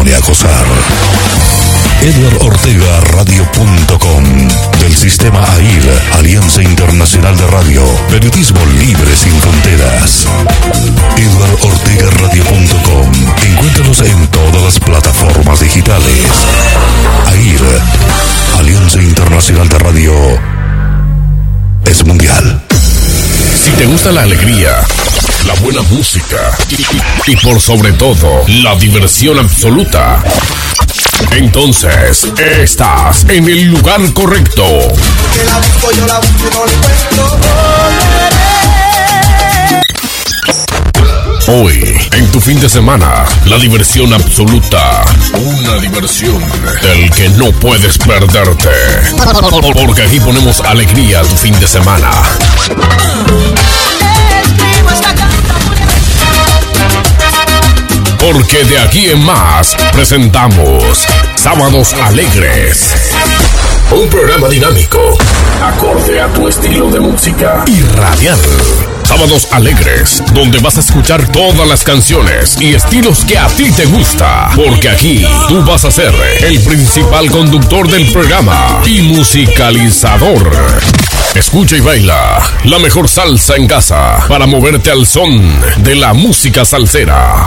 pone a gozar. Radio.com del sistema AIR, Alianza Internacional de Radio, Periodismo Libre sin Fronteras. Radio.com Encuéntranos en todas las plataformas digitales. AIR, Alianza Internacional de Radio, es mundial. Si te gusta la alegría, la buena música y, por sobre todo la diversión absoluta, entonces estás en el lugar correcto. Hoy, en tu fin de semana, la diversión absoluta. Una diversión del que no puedes perderte. Porque aquí ponemos alegría a tu fin de semana. Porque de aquí en más presentamos Sábados Alegres. Un programa dinámico, acorde a tu estilo de música y radial. Sábados Alegres, donde vas a escuchar todas las canciones y estilos que a ti te gusta. Porque aquí tú vas a ser el principal conductor del programa y musicalizador. Escucha y baila la mejor salsa en casa para moverte al son de la música salsera.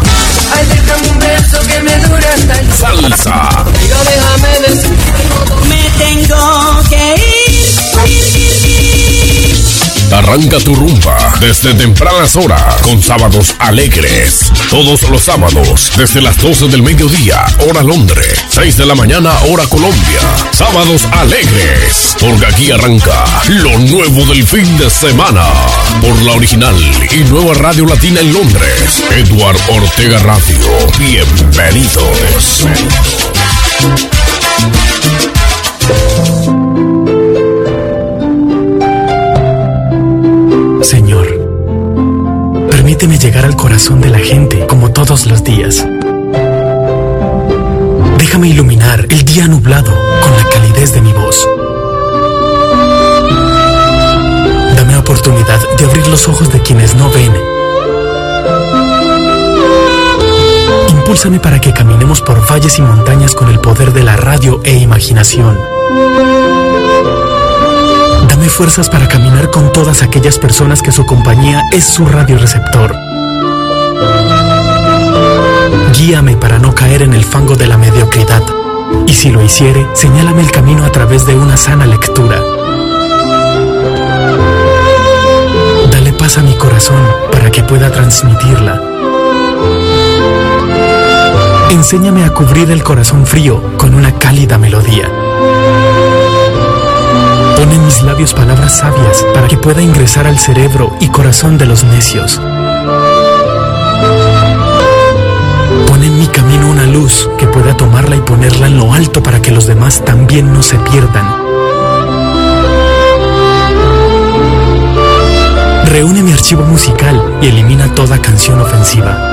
Ay, déjame un beso que me dure hasta el Salsa. Pero déjame decir me tengo que Arranca tu rumba desde tempranas horas con sábados alegres. Todos los sábados desde las 12 del mediodía, hora Londres, 6 de la mañana, hora Colombia. Sábados alegres, porque aquí arranca lo nuevo del fin de semana. Por la original y nueva Radio Latina en Londres, Edward Ortega Radio. Bienvenidos. Permíteme llegar al corazón de la gente como todos los días. Déjame iluminar el día nublado con la calidez de mi voz. Dame oportunidad de abrir los ojos de quienes no ven. Impúlsame para que caminemos por valles y montañas con el poder de la radio e imaginación. Dame fuerzas para caminar con todas aquellas personas que su compañía es su radioreceptor. Guíame para no caer en el fango de la mediocridad. Y si lo hiciere, señálame el camino a través de una sana lectura. Dale paz a mi corazón para que pueda transmitirla. Enséñame a cubrir el corazón frío con una cálida melodía. Mis labios palabras sabias para que pueda ingresar al cerebro y corazón de los necios. Pon en mi camino una luz que pueda tomarla y ponerla en lo alto para que los demás también no se pierdan. Reúne mi archivo musical y elimina toda canción ofensiva.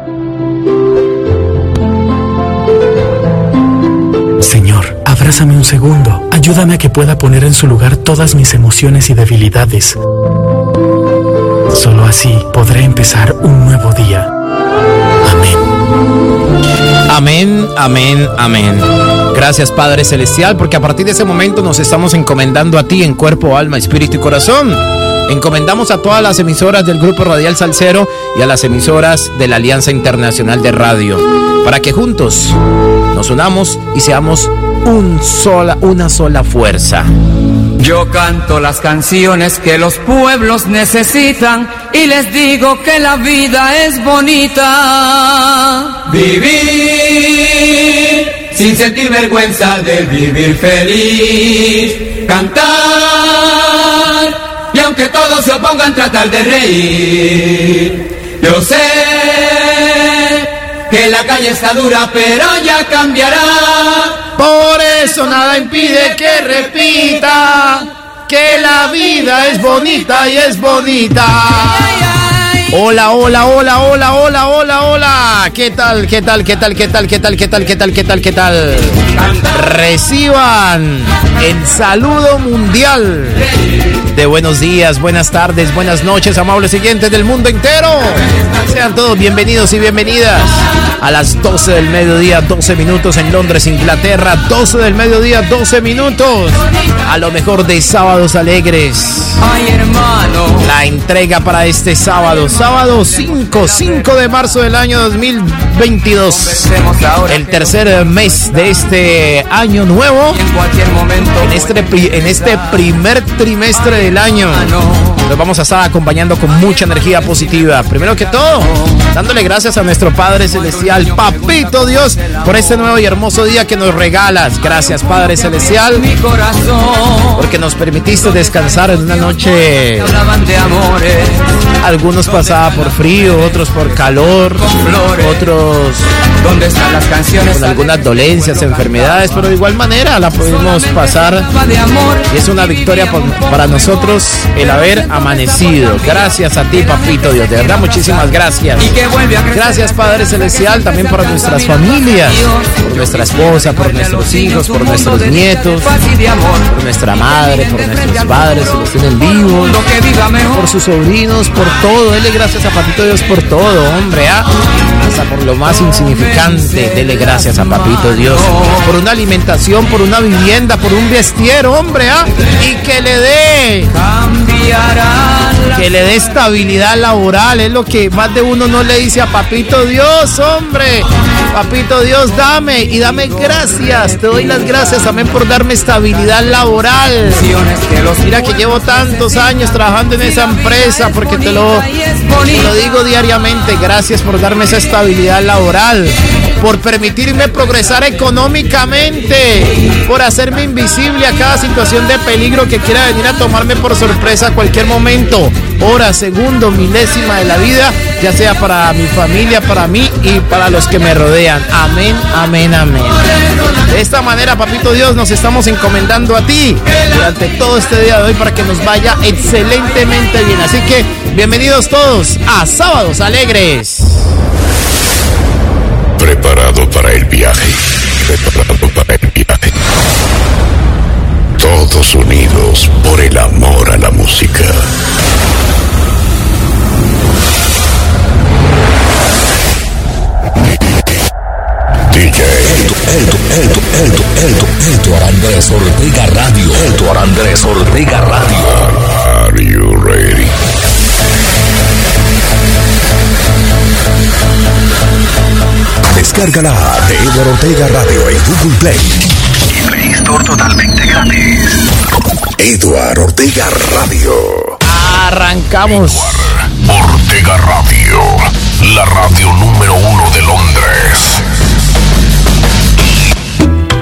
Abrázame un segundo. Ayúdame a que pueda poner en su lugar todas mis emociones y debilidades. Solo así podré empezar un nuevo día. Amén. Amén, amén, amén. Gracias Padre Celestial, porque a partir de ese momento nos estamos encomendando a ti en cuerpo, alma, espíritu y corazón. Encomendamos a todas las emisoras del Grupo Radial Salcero y a las emisoras de la Alianza Internacional de Radio, para que juntos nos unamos y seamos un sola, una sola fuerza. Yo canto las canciones que los pueblos necesitan y les digo que la vida es bonita. Vivir sin sentir vergüenza de vivir feliz. Cantar y aunque todos se opongan tratar de reír. Yo sé que la calle está dura pero ya cambiará. Por eso nada impide que repita que la vida es bonita y es bonita. Hola, hola, hola, hola, hola, hola, hola. ¿Qué tal? ¿Qué tal? ¿Qué tal? ¿Qué tal? ¿Qué tal? ¿Qué tal? ¿Qué tal? ¿Qué tal? ¿Qué tal? Reciban el saludo mundial de buenos días, buenas tardes, buenas noches, amables siguientes del mundo entero. Sean todos bienvenidos y bienvenidas a las 12 del mediodía, 12 minutos en Londres, Inglaterra, 12 del mediodía, 12 minutos. A lo mejor de sábados alegres. Ay, hermano. La entrega para este sábado, sábado 5, 5 de marzo del año 2022. El tercer mes de este año nuevo. En este, en este primer trimestre del año. Nos vamos a estar acompañando con mucha energía positiva. Primero que todo, dándole gracias a nuestro Padre Celestial, Papito Dios, por este nuevo y hermoso día que nos regalas. Gracias, Padre Celestial, porque nos permitiste descansar en una noche. Hablaban de por frío, otros por calor, otros ¿Dónde están las canciones? con algunas dolencias, enfermedades, pero de igual manera la pudimos pasar y es una victoria por- para nosotros el haber amanecido. Gracias a ti, papito Dios, de verdad, muchísimas gracias. Gracias, Padre Celestial, también por nuestras familias, por nuestra esposa, por nuestros hijos, por nuestros nietos, por nuestra madre, por nuestros padres, si los tienen vivos, por sus sobrinos, por todo. Dele gracias a Papito Dios por todo, hombre, ¿ah? Hasta por lo más insignificante. Dele gracias a Papito Dios por una alimentación, por una vivienda, por un vestiero, hombre, ¿ah? Y que le dé que le dé estabilidad laboral. Es lo que más de uno no le dice a Papito Dios, hombre. Papito Dios, dame y dame gracias. Te doy las gracias también por darme estabilidad laboral. Mira que llevo tantos años trabajando en esa empresa porque te lo, lo digo diariamente. Gracias por darme esa estabilidad laboral, por permitirme progresar económicamente, por hacerme invisible a cada situación de peligro que quiera venir a tomarme por sorpresa a cualquier momento, hora, segundo, milésima de la vida, ya sea para mi familia, para mí y para los que me rodean. Amén, amén, amén. De esta manera, papito Dios, nos estamos encomendando a ti durante todo este día de hoy para que nos vaya excelentemente bien. Así que bienvenidos todos a Sábados Alegres. Andrés Ortega Radio. Eldo Andrés Ortega Radio. Are you ready? Descarga la app de Edward Ortega Radio en Google Play. Y Play Store totalmente gratis. Edward Ortega Radio. Arrancamos. Ortega Radio, la radio número uno de Londres.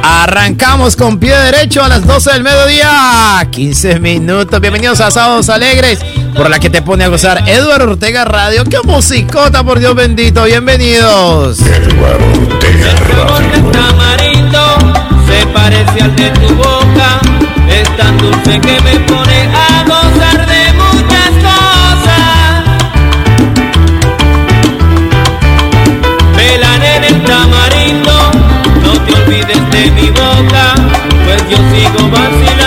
Arrancamos con pie derecho a las 12 del mediodía. 15 minutos. Bienvenidos a Sábados Alegres, por la que te pone a gozar Eduardo Ortega Radio. ¡Qué musicota, por Dios bendito! Bienvenidos. Edward Ortega Radio. tamarindo se parece al de tu boca, es tan dulce que me pone yo sigo vacilando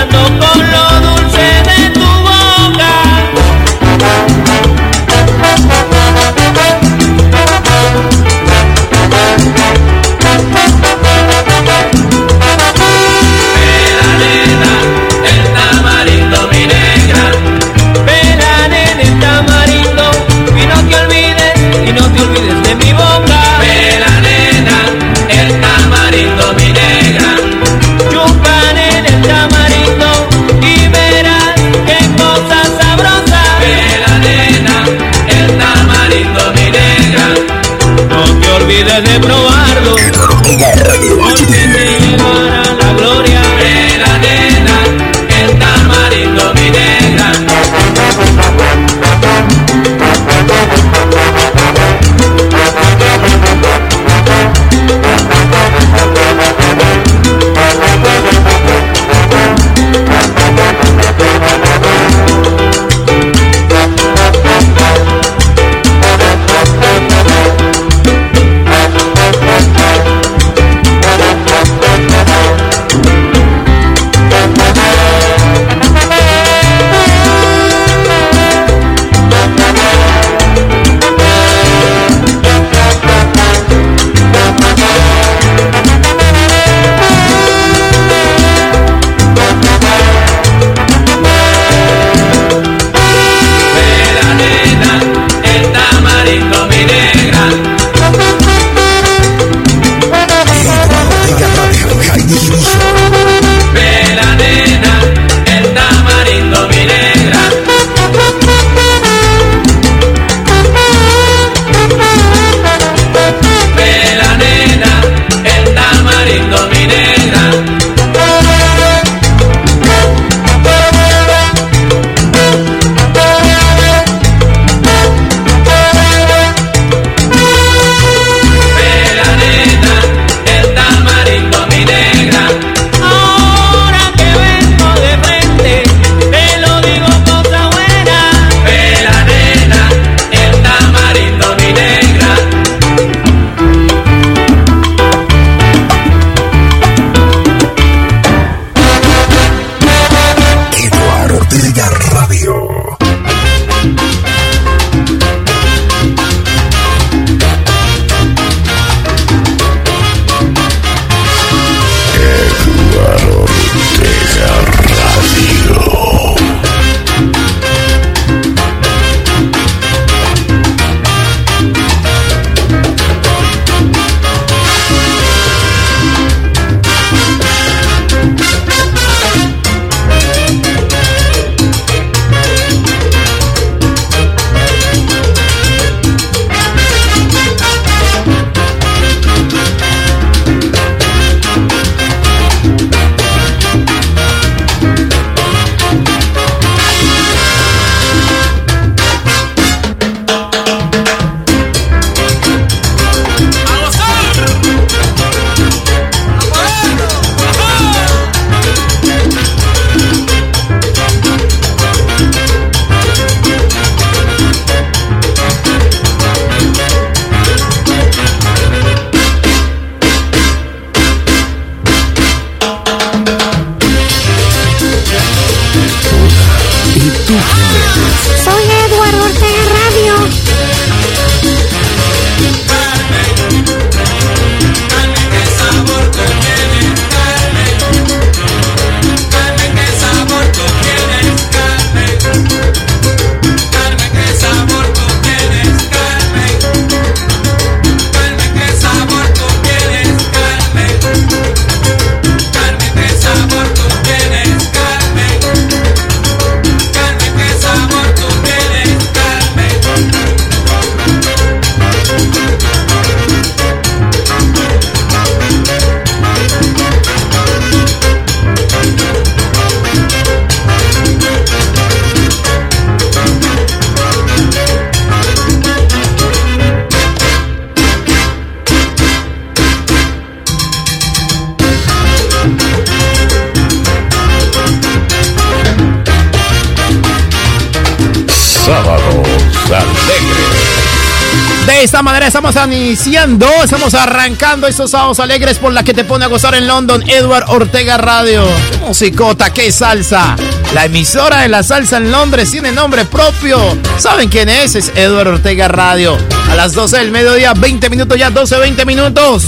iniciando, estamos arrancando estos sábados alegres por la que te pone a gozar en London, Edward Ortega Radio. ¡Qué musicota, qué salsa! La emisora de la salsa en Londres tiene nombre propio. ¿Saben quién es? Es Edward Ortega Radio. A las 12 del mediodía, 20 minutos ya, 12, 20 minutos.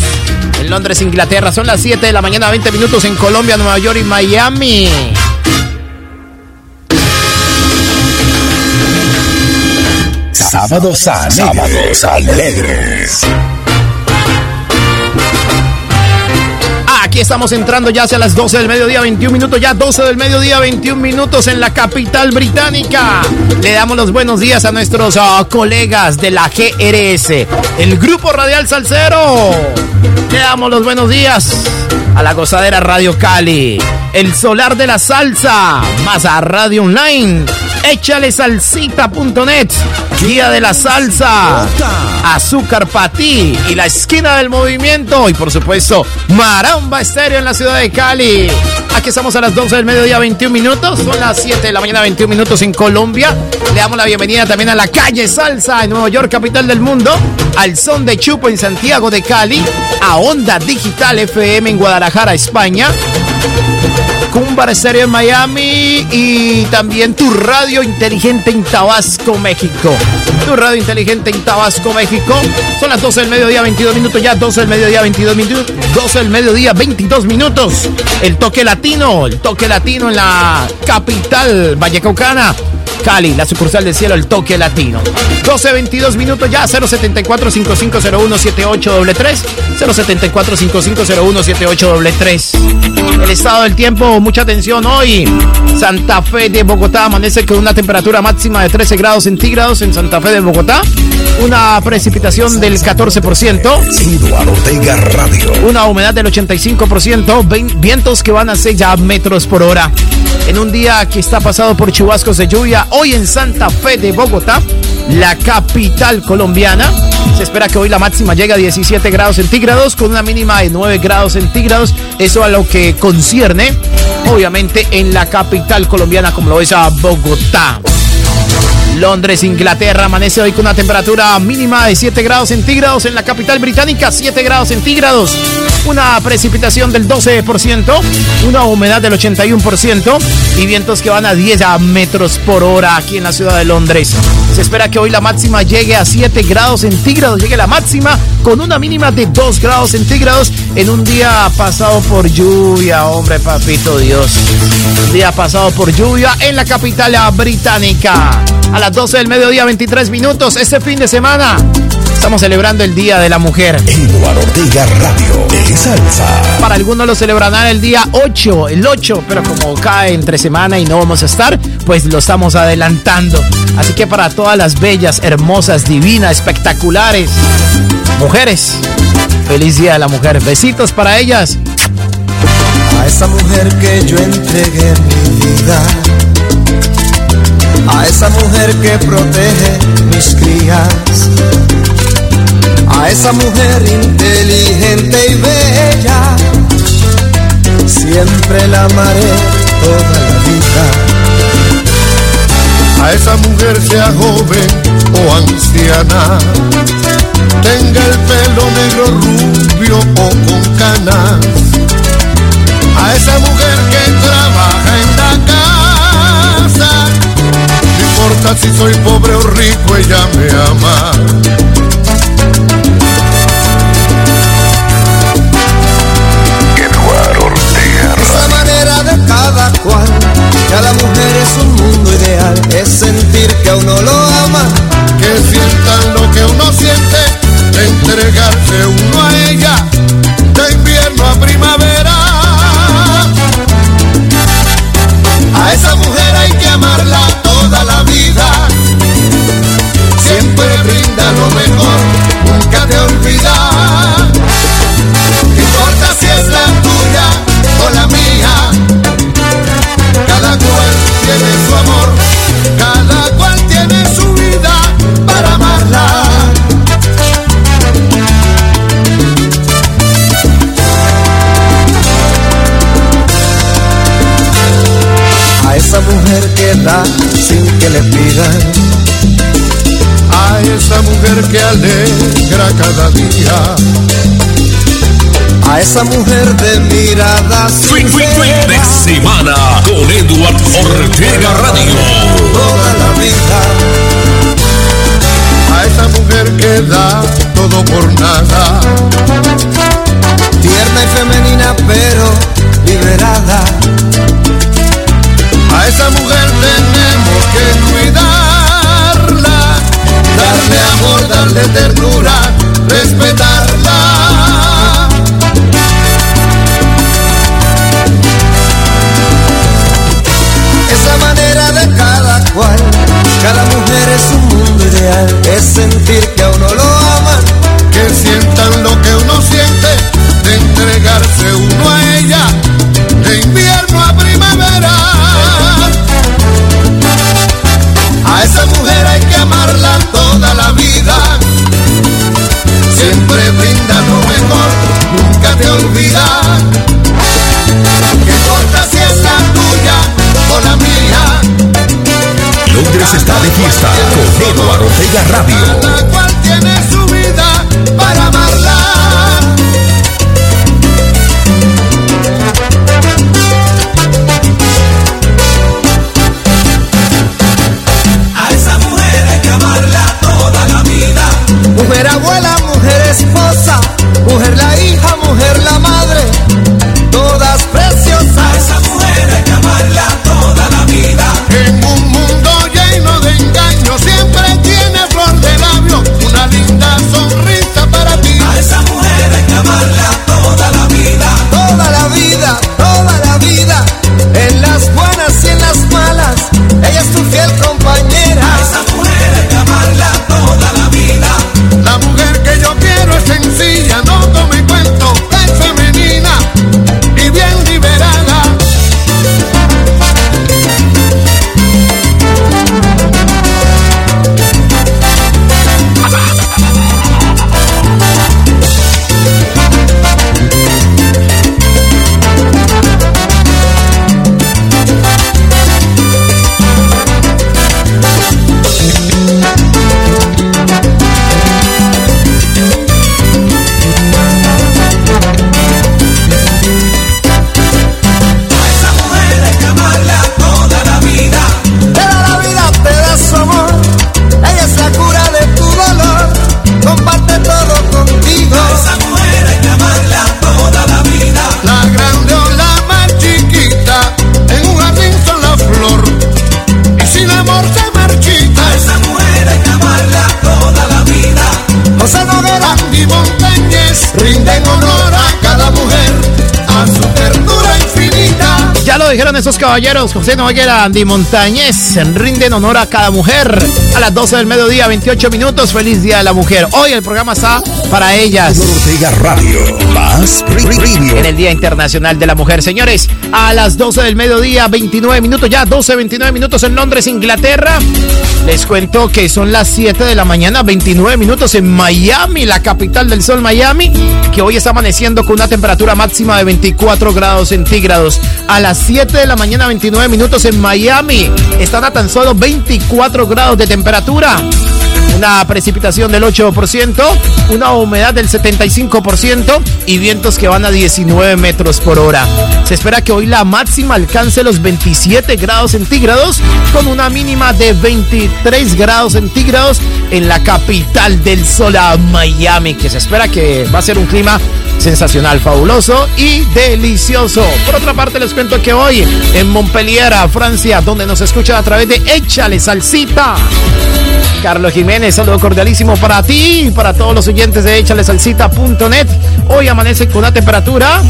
En Londres, Inglaterra, son las 7 de la mañana, 20 minutos en Colombia, Nueva York y Miami. Sábados alegres. Sábados alegres. Aquí estamos entrando ya hacia las 12 del mediodía, 21 minutos, ya 12 del mediodía, 21 minutos en la capital británica. Le damos los buenos días a nuestros uh, colegas de la GRS, el Grupo Radial Salcero. Le damos los buenos días a la gozadera Radio Cali, el Solar de la Salsa, más a Radio Online échale salsita.net, guía de la salsa, azúcar para y la esquina del movimiento y por supuesto Maramba Estéreo en la ciudad de Cali. Aquí estamos a las 12 del mediodía, 21 minutos, son las 7 de la mañana, 21 minutos en Colombia. Le damos la bienvenida también a la calle Salsa en Nueva York, capital del mundo, al son de Chupo en Santiago de Cali, a Onda Digital FM en Guadalajara, España. Cumbar Estéreo en Miami y también tu radio inteligente en Tabasco, México. Tu radio inteligente en Tabasco, México. Son las 12 del mediodía, 22 minutos ya, 12 del mediodía, 22 minutos, 12 del mediodía, 22 minutos. El toque latino, el toque latino en la capital vallecaucana. Cali, la sucursal del cielo, el toque latino. 12, 22 minutos ya, 074 5501 7833 074 5501 7833 El estado del tiempo, mucha atención hoy. Santa Fe de Bogotá amanece con una temperatura máxima de 13 grados centígrados en Santa Fe de Bogotá. Una precipitación del 14%. Eduardo Ortega Radio. Una humedad del 85%. Vientos que van a 6 ya metros por hora. En un día que está pasado por chubascos de lluvia, hoy en Santa Fe de Bogotá, la capital colombiana. Se espera que hoy la máxima llegue a 17 grados centígrados con una mínima de 9 grados centígrados. Eso a lo que concierne, obviamente, en la capital colombiana como lo es a Bogotá. Londres, Inglaterra, amanece hoy con una temperatura mínima de 7 grados centígrados en la capital británica, 7 grados centígrados, una precipitación del 12%, una humedad del 81% y vientos que van a 10 metros por hora aquí en la ciudad de Londres. Se espera que hoy la máxima llegue a 7 grados centígrados, llegue la máxima con una mínima de 2 grados centígrados en un día pasado por lluvia, hombre papito Dios. Día pasado por lluvia en la capital británica. A las 12 del mediodía, 23 minutos, este fin de semana. Estamos celebrando el Día de la Mujer. Eduardo Ortega Radio de Salsa. Para algunos lo celebrarán el día 8, el 8, pero como cae entre semana y no vamos a estar, pues lo estamos adelantando. Así que para todas las bellas, hermosas, divinas, espectaculares mujeres, feliz Día de la Mujer. Besitos para ellas. A esa mujer que yo entregué mi vida. A esa mujer que protege mis crías. A esa mujer inteligente y bella. Siempre la amaré toda la vida. A esa mujer sea joven o anciana. Tenga el pelo negro, rubio o con canas. A esa mujer que trabaja en la casa. No importa si soy pobre o rico, ella me ama. Cual. Cada mujer es un mundo ideal. Es sentir que a uno lo ama. Que sientan lo que uno siente, entregarse uno a ella, de invierno a primavera. Cada día. A esa mujer de mirada Fin, fin, fin de semana con Edward Ortega Radio. toda la vida. A esa mujer que da todo por nada. Tierna y femenina pero liberada. A esa mujer tenemos que cuidarla. Darle amor, darle ternura, esos caballeros, José Noguera, Andy Montañez, rinden honor a cada mujer. A las 12 del mediodía, 28 minutos, feliz Día de la Mujer. Hoy el programa está para ellas. Edward Ortega Radio. Más Radio. En el Día Internacional de la Mujer, señores, a las 12 del mediodía, 29 minutos, ya 12, 29 minutos en Londres, Inglaterra. Les cuento que son las 7 de la mañana, 29 minutos en Miami, la capital del sol, Miami, que hoy está amaneciendo con una temperatura máxima de 24 grados centígrados. A las 7 de la mañana, 29 minutos en Miami, están a tan solo 24 grados de temperatura una precipitación del 8%, una humedad del 75% y vientos que van a 19 metros por hora. Se espera que hoy la máxima alcance los 27 grados centígrados con una mínima de 23 grados centígrados en la capital del sol, Miami, que se espera que va a ser un clima sensacional, fabuloso y delicioso. Por otra parte, les cuento que hoy en Montpellier, Francia, donde nos escuchan a través de Échale Salsita. Carlos Jiménez, saludo cordialísimo para ti y para todos los oyentes de échalesalsita.net. Hoy amanece con una temperatura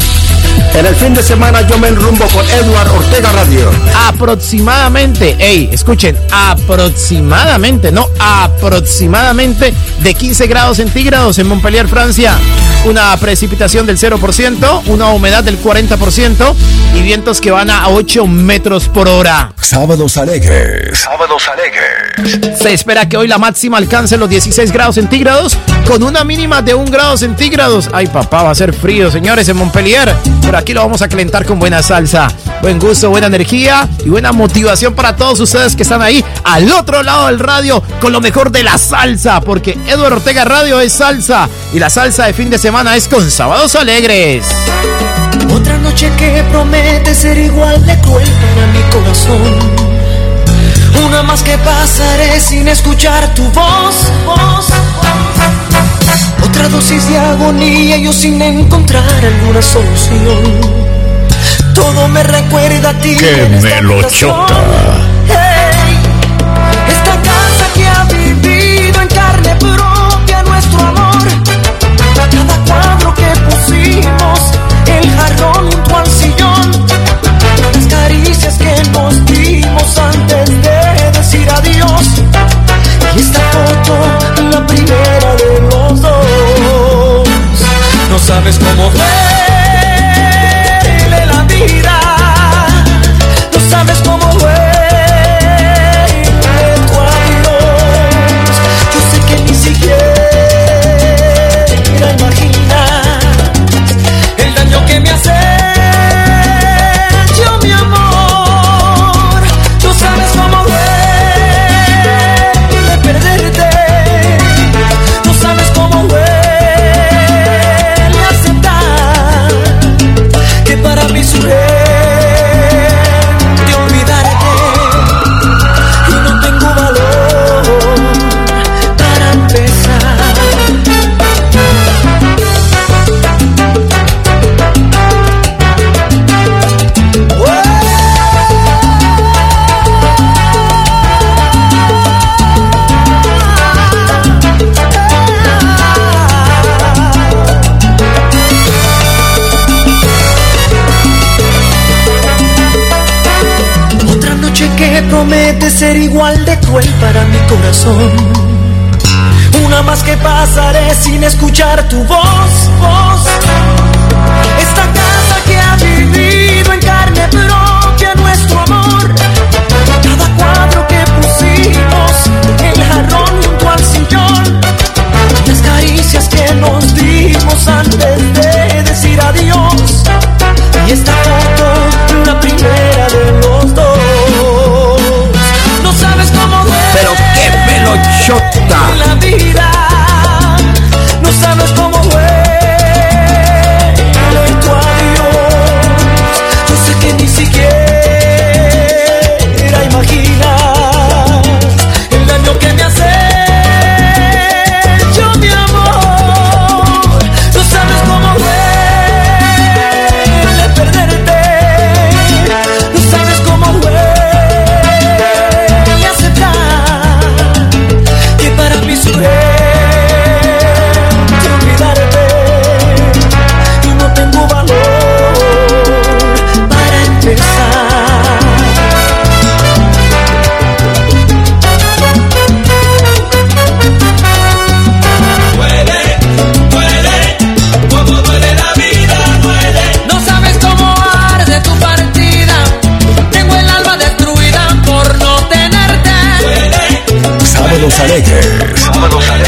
En el fin de semana yo me enrumbo con Edward Ortega Radio. aproximadamente, hey, escuchen, aproximadamente, no aproximadamente de 15 grados centígrados en Montpellier, Francia. Una precipitación del 0%, una humedad del 40% y vientos que van a 8 metros por hora. Sábados alegres. Sábados alegres. Se espera que hoy la máxima alcance los 16 grados centígrados con una mínima de 1 grado centígrados. Ay, papá, va a ser frío, señores, en Montpellier. Pero aquí lo vamos a calentar con buena salsa, buen gusto, buena energía y buena motivación para todos ustedes que están ahí al otro lado del radio con lo mejor de la salsa, porque Eduardo Ortega Radio es salsa y la salsa de fin de semana es con Sábados Alegres. Otra noche que promete ser igual de cruel para mi corazón. Una más que pasaré sin escuchar tu voz, voz. Otra dosis de agonía, yo sin encontrar alguna solución. Todo me recuerda a ti. ¡Qué en esta melochota! habitación. Hey, esta casa que ha vivido en carne propia nuestro amor. Cada cuadro que pusimos, el jarrón junto al sillón. Las caricias que nos dimos antes de decir adiós. Y esta foto, la primera de los dos. No sabes cómo duele igual de cruel para mi corazón. Una más que pasaré sin escuchar tu voz, voz. Esta casa que ha vivido en carne propia nuestro amor. Cada cuadro que pusimos, el jarrón junto al sillón. Las caricias que nos dimos antes de melochota. La vida. No sabes cómo Sábados Alegres. Sábados Alegres.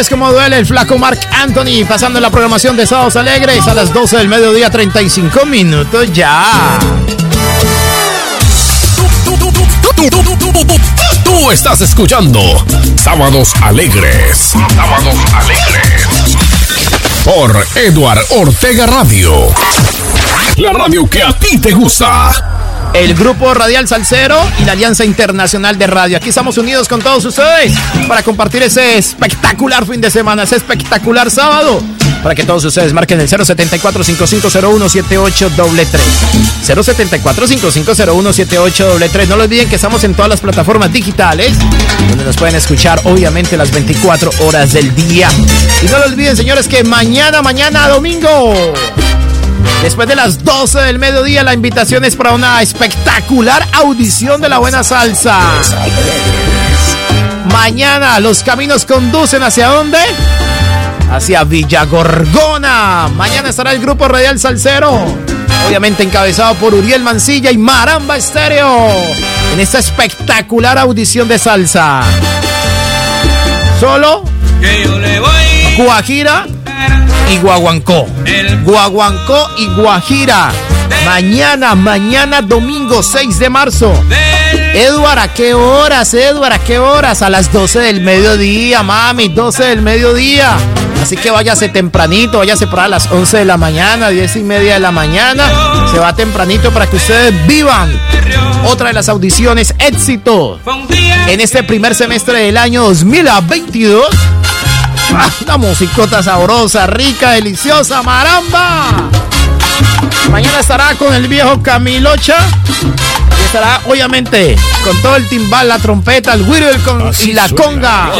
Sabes cómo duele el flaco Mark Anthony pasando la programación de Sábados Alegres a las 12 del mediodía, 35 minutos ya. Tú estás escuchando Sábados Alegres. Sábados Alegres. Por Eduard Ortega Radio. La radio que a ti te gusta el Grupo Radial Salcero y la Alianza Internacional de Radio. Aquí estamos unidos con todos ustedes para compartir ese espectacular fin de semana, ese espectacular sábado. Para que todos ustedes marquen el 074-5501-7833. 074-5501-7833. No lo olviden que estamos en todas las plataformas digitales, donde nos pueden escuchar obviamente las 24 horas del día. Y no lo olviden, señores, que mañana, mañana, domingo. Después de las 12 del mediodía, la invitación es para una espectacular audición de la buena salsa. Mañana los caminos conducen hacia dónde? Hacia Villa Gorgona. Mañana estará el grupo Radial Salcero. Obviamente encabezado por Uriel Mancilla y Maramba Estéreo. En esta espectacular audición de salsa. Solo. Guajira y Guaguancó. Guaguancó y Guajira. Mañana, mañana domingo 6 de marzo. Eduard, ¿a qué horas, Eduard? ¿A qué horas? A las 12 del mediodía, mami, 12 del mediodía. Así que váyase tempranito, váyase para las 11 de la mañana, 10 y media de la mañana. Se va tempranito para que ustedes vivan otra de las audiciones éxito en este primer semestre del año 2022 una musicota sabrosa, rica, deliciosa, maramba. Mañana estará con el viejo Camilocha. Y estará, obviamente, con todo el timbal, la trompeta, el güiro y la conga.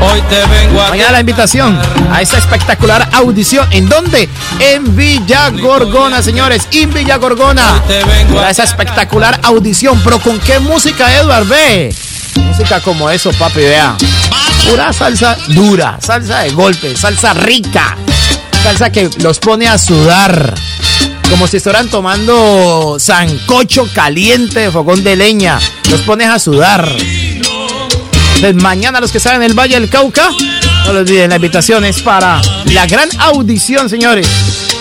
Hoy te vengo a Mañana la invitación a esa espectacular audición. ¿En dónde? En Villa Gorgona, señores. En Villa Gorgona. A esa espectacular audición. Pero ¿con qué música, Edward? Ve. Música como eso, papi, vea. Pura salsa dura, salsa de golpe, salsa rica, salsa que los pone a sudar. Como si estuvieran tomando sancocho caliente de fogón de leña. Los pones a sudar. Entonces, mañana los que salen el Valle del Cauca, no lo olviden, la invitación es para la gran audición, señores.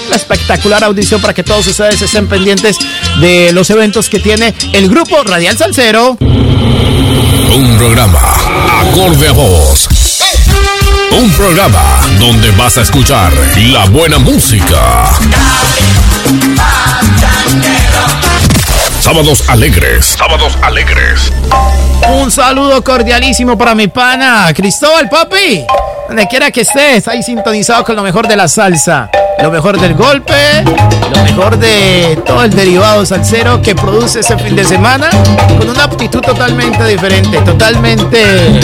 La espectacular audición para que todos ustedes estén pendientes de los eventos que tiene el grupo Radial Salcero. Un programa acorde a voz. Un programa donde vas a escuchar la buena música. Sábados alegres. Sábados alegres. Un saludo cordialísimo para mi pana Cristóbal, papi. Donde quiera que estés, ahí sintonizado con lo mejor de la salsa, lo mejor del golpe, lo mejor de todo el derivado salsero que produce ese fin de semana, con una aptitud totalmente diferente, totalmente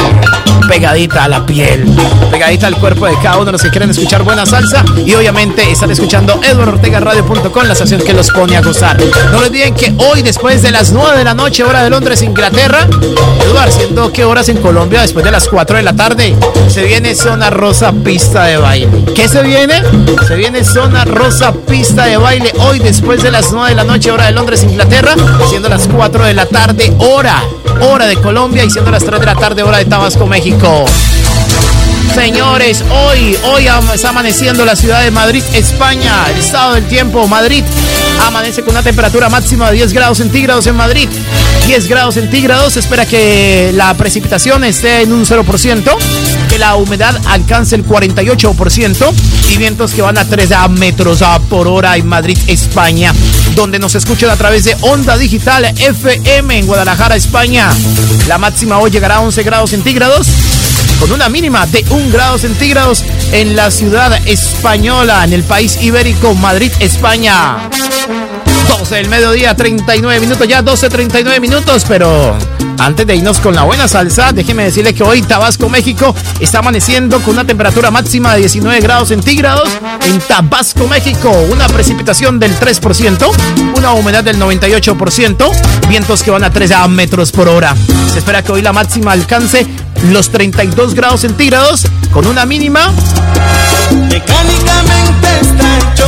pegadita a la piel, pegadita al cuerpo de cada uno de los que quieren escuchar buena salsa y obviamente están escuchando eduardortegaradio.com, la estación que los pone a gozar. No olviden que hoy, después de las 9 de la noche, hora de Londres, Inglaterra, Eduard, siendo qué horas en Colombia, después de las 4 de la tarde, se viene Zona Rosa Pista de Baile. ¿Qué se viene? Se viene Zona Rosa Pista de Baile hoy, después de las 9 de la noche, hora de Londres, Inglaterra, siendo las 4 de la tarde, hora, hora de Colombia y siendo las 3 de la tarde, hora de Tabasco, México. Señores, hoy, hoy está amaneciendo la ciudad de Madrid, España, el estado del tiempo, Madrid. Amanece con una temperatura máxima de 10 grados centígrados en Madrid. 10 grados centígrados, espera que la precipitación esté en un 0%, que la humedad alcance el 48% y vientos que van a 3 metros por hora en Madrid, España, donde nos escuchan a través de Onda Digital FM en Guadalajara, España. La máxima hoy llegará a 11 grados centígrados con una mínima de 1 grado centígrados en la ciudad española, en el país ibérico, Madrid, España. 12 del mediodía, 39 minutos, ya 12, 39 minutos, pero antes de irnos con la buena salsa, déjeme decirle que hoy Tabasco, México, está amaneciendo con una temperatura máxima de 19 grados centígrados. En Tabasco, México, una precipitación del 3%, una humedad del 98%, vientos que van a 3 metros por hora. Se espera que hoy la máxima alcance los 32 grados centígrados con una mínima mecánicamente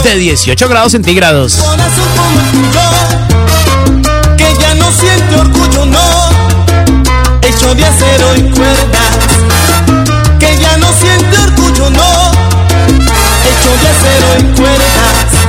de 18 grados centígrados. que ya no siente orgullo, no. Hecho de acero y cuerdas, que ya no siente orgullo, no. Hecho de acero y cuerdas.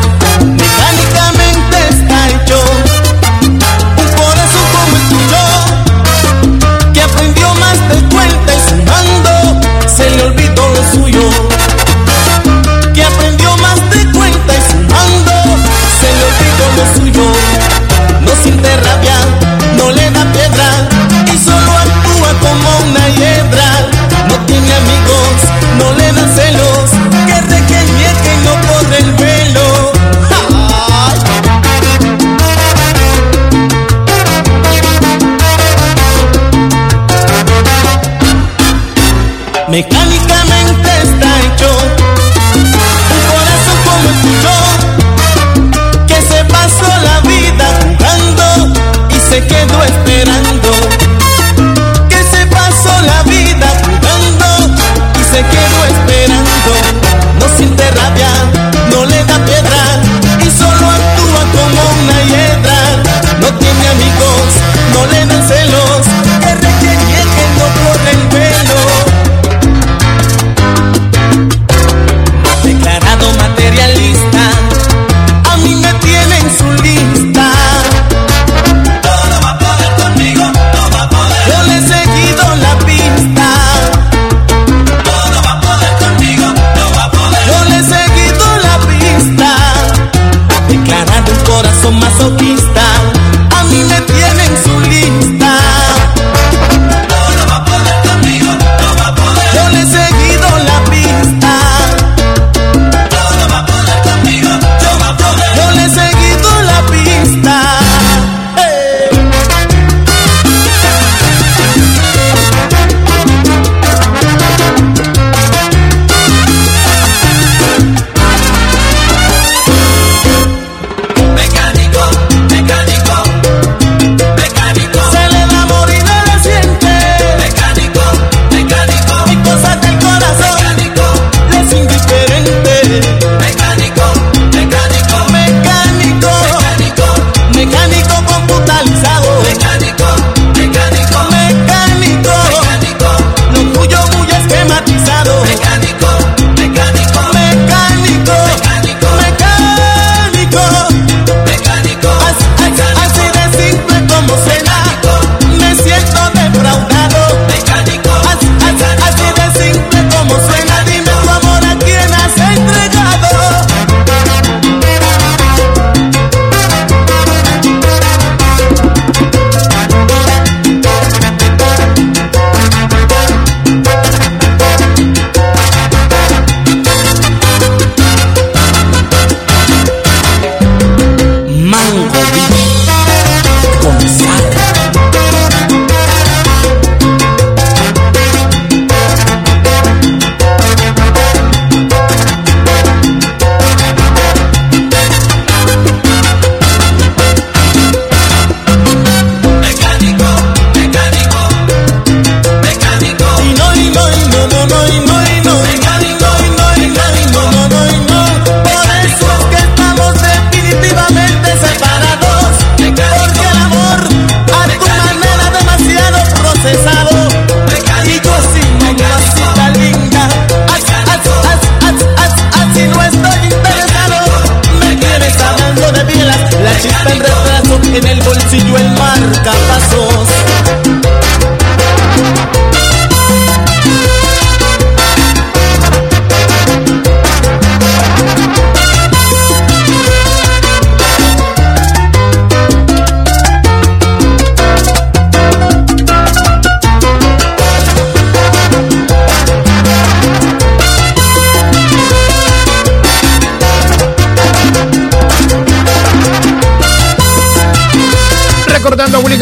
mecánica.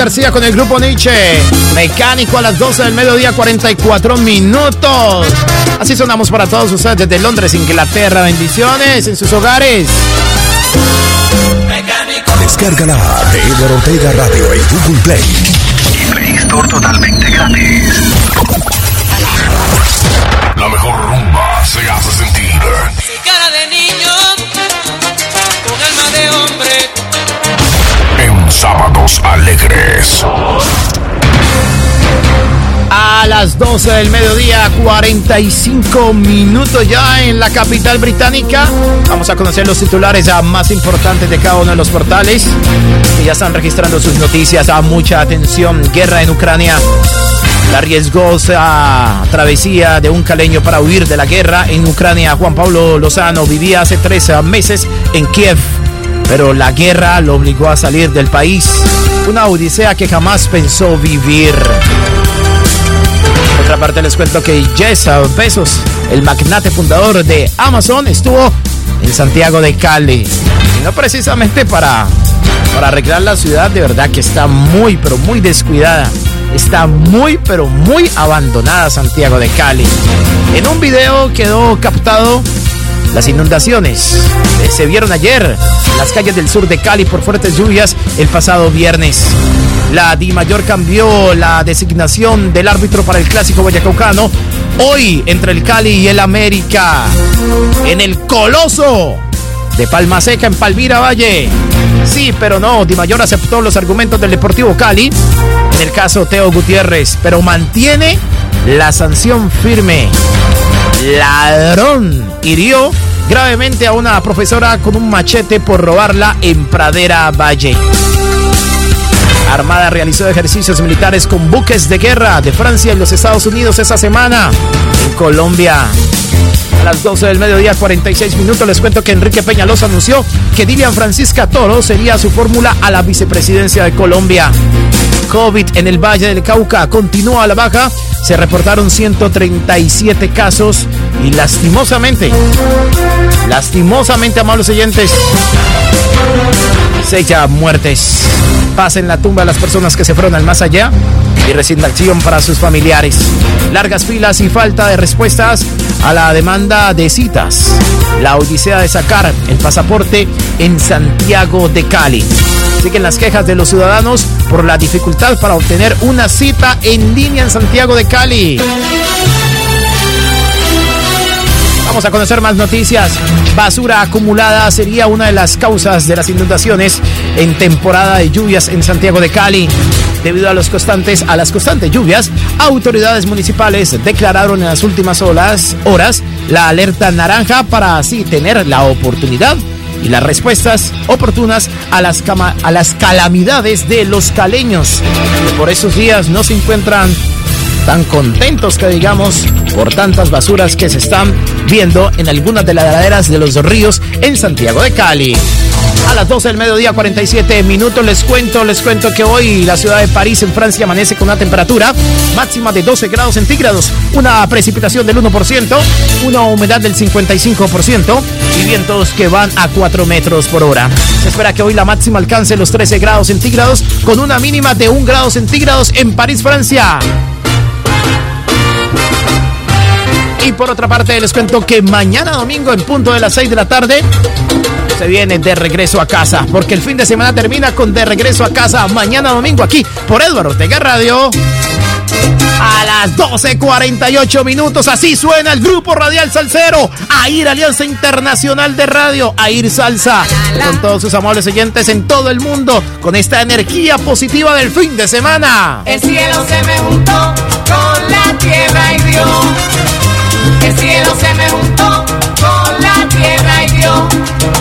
García con el grupo Nietzsche. Mecánico a las 12 del mediodía, 44 minutos. Así sonamos para todos ustedes desde Londres, Inglaterra. Bendiciones en sus hogares. Descárgala de Edward Ortega Radio en Google Play. Y Play Store totalmente gratis. Sábados Alegres. A las 12 del mediodía, 45 minutos ya en la capital británica. Vamos a conocer los titulares ah, más importantes de cada uno de los portales. Ya están registrando sus noticias. A mucha atención. Guerra en Ucrania. La riesgosa travesía de un caleño para huir de la guerra en Ucrania. Juan Pablo Lozano vivía hace tres ah, meses en Kiev, pero la guerra lo obligó a salir del país. Una odisea que jamás pensó vivir. Otra parte, les cuento que Jeff Bezos, el magnate fundador de Amazon, estuvo en Santiago de Cali. Y no precisamente para, para arreglar la ciudad, de verdad que está muy, pero muy descuidada. está muy, pero muy abandonada Santiago de Cali. En un video quedó captado las inundaciones eh, se vieron ayer en las calles del sur de Cali por fuertes lluvias el pasado viernes. La Di Mayor cambió la designación del árbitro para el clásico Boyacaucano hoy entre el Cali y el América. En el Coloso de Palma Seca en Palmira Valle. Sí, pero no, Di Mayor aceptó los argumentos del Deportivo Cali en el caso Teo Gutiérrez, pero mantiene la sanción firme. Ladrón hirió gravemente a una profesora con un machete por robarla en Pradera Valle. Armada realizó ejercicios militares con buques de guerra de Francia y los Estados Unidos esa semana. En Colombia, a las 12 del mediodía, 46 minutos, les cuento que Enrique Peñalosa anunció que Dilian Francisca Toro sería su fórmula a la vicepresidencia de Colombia. COVID en el Valle del Cauca continúa a la baja. Se reportaron 137 casos y lastimosamente, lastimosamente, amables oyentes, seis ya muertes. Paz en la tumba a las personas que se fueron al más allá y resignación para sus familiares. Largas filas y falta de respuestas a la demanda de citas. La odisea de sacar el pasaporte en Santiago de Cali. Siguen las quejas de los ciudadanos por la dificultad para obtener una cita en línea en Santiago de Cali. Vamos a conocer más noticias. Basura acumulada sería una de las causas de las inundaciones en temporada de lluvias en Santiago de Cali. Debido a, los constantes, a las constantes lluvias, autoridades municipales declararon en las últimas horas, la alerta naranja para así tener la oportunidad y las respuestas oportunas a las, a las calamidades de los caleños, por esos días no se encuentran tan contentos que digamos por tantas basuras que se están viendo en algunas de las laderas de los ríos en Santiago de Cali. A las 12 del mediodía, 47 minutos, les cuento, les cuento que hoy la ciudad de París en Francia amanece con una temperatura máxima de 12 grados centígrados, una precipitación del 1%, una humedad del 55% y vientos que van a 4 metros por hora. Se espera que hoy la máxima alcance los 13 grados centígrados con una mínima de 1 grado centígrados en París, Francia. Y por otra parte, les cuento que mañana domingo, en punto de las 6 de la tarde, se viene de regreso a casa. Porque el fin de semana termina con de regreso a casa mañana domingo aquí por Eduardo Ortega Radio. A las 12.48 minutos, así suena el grupo radial salsero. AIR Alianza Internacional de Radio, AIR Salsa. Con todos sus amables oyentes en todo el mundo, con esta energía positiva del fin de semana. El cielo se me juntó con la tierra y dio. El cielo se me juntó con la tierra y dio.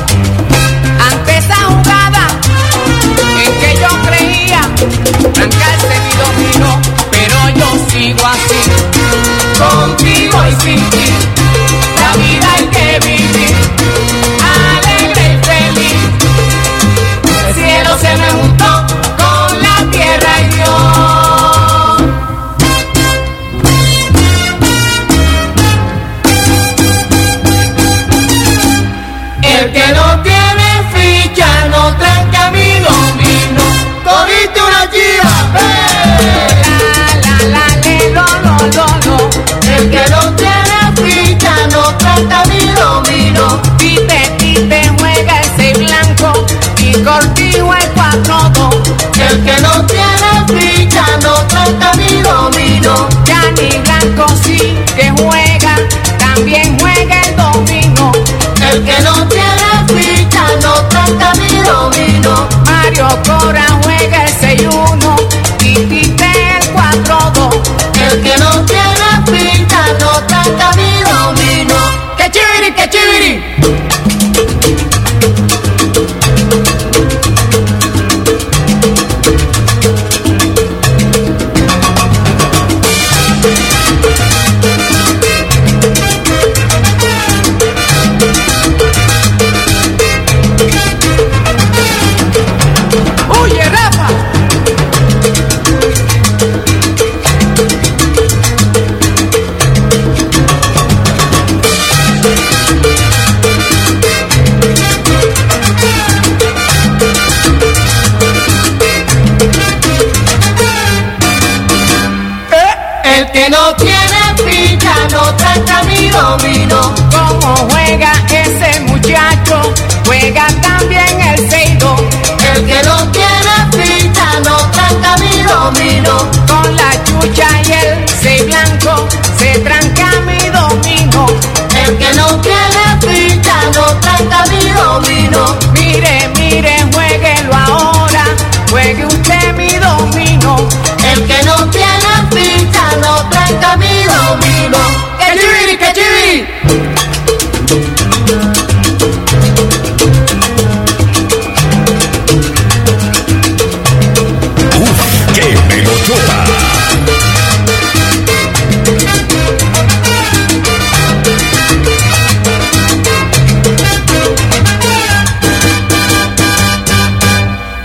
conmigo. ¡Cachiviri, cachiviri!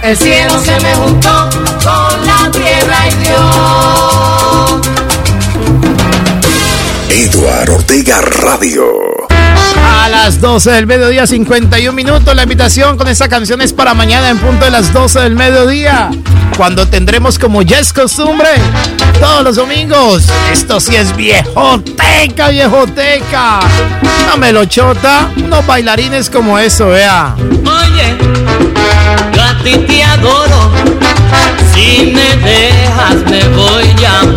El cielo se me juntó Ortega Radio. A las 12 del mediodía, 51 minutos. La invitación con esta canción es para mañana en punto de las 12 del mediodía. Cuando tendremos, como ya es costumbre, todos los domingos. Esto sí es viejoteca, viejoteca. Una melochota, unos bailarines como eso, vea. Oye, yo a ti te adoro. Si me dejas me voy a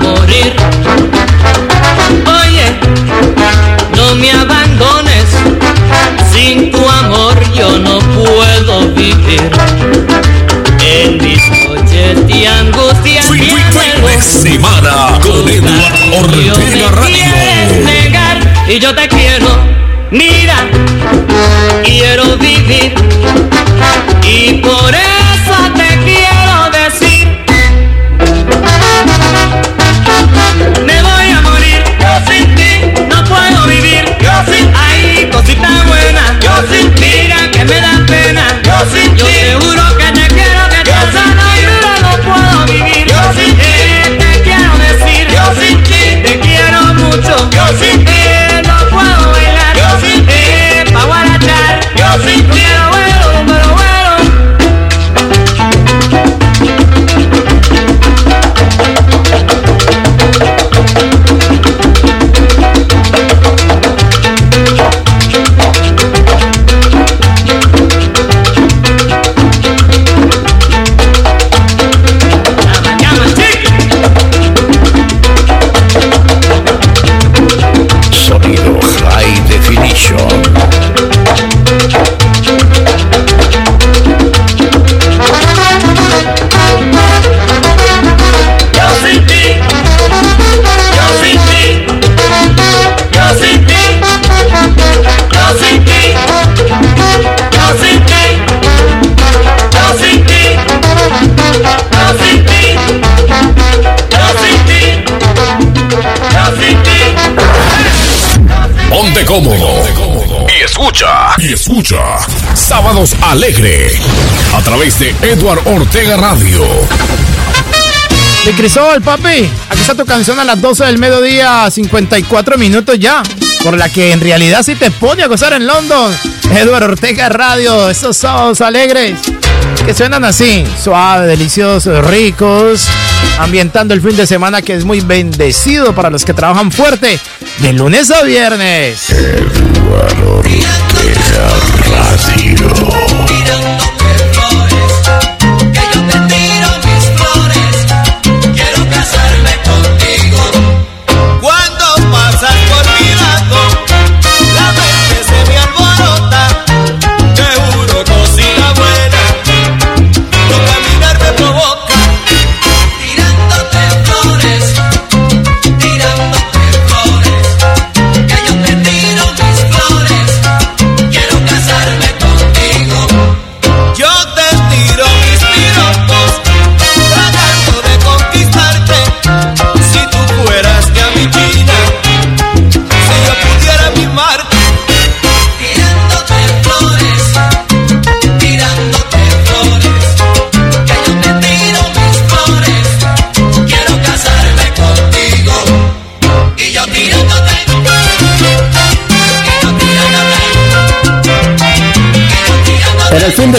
Y escucha. Sábados Alegre. A través de Eduard Ortega Radio. De Crisol, papi. Aquí está tu canción a las 12 del mediodía, 54 minutos ya. Por la que en realidad sí te pone a gozar en London. Eduardo Ortega Radio, esos sábados alegres. Que suenan así, suaves, deliciosos, ricos. Ambientando el fin de semana que es muy bendecido para los que trabajan fuerte. De lunes a viernes. Eduardo Pega Radio.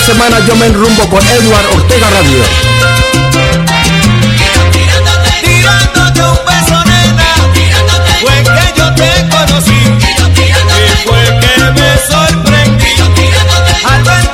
semana yo me enrumbo con Edward Ortega Radio. Tirándote un beso, nena, fue que yo te conocí, y fue que me sorprendí. Al ver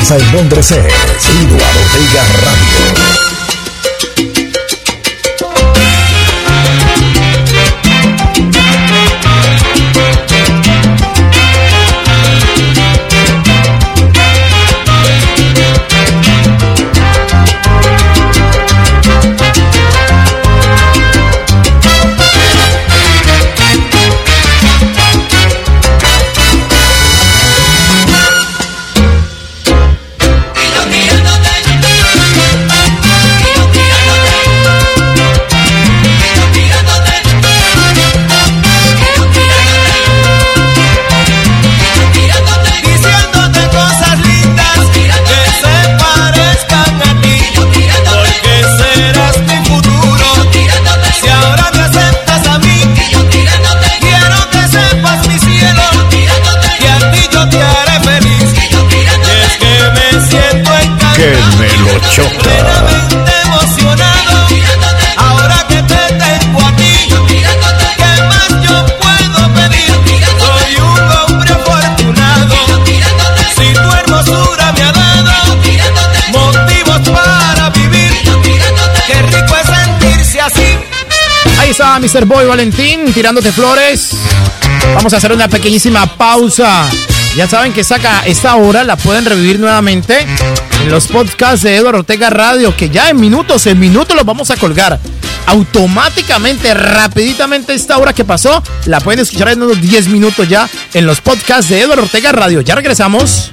salsa en Londres es Eduardo Ortega Radio. Mr. Boy Valentín tirándote flores. Vamos a hacer una pequeñísima pausa. Ya saben que saca esta hora, la pueden revivir nuevamente en los podcasts de Eduardo Ortega Radio, que ya en minutos, en minutos los vamos a colgar. Automáticamente, rapiditamente esta hora que pasó, la pueden escuchar en unos 10 minutos ya en los podcasts de Eduardo Ortega Radio. Ya regresamos.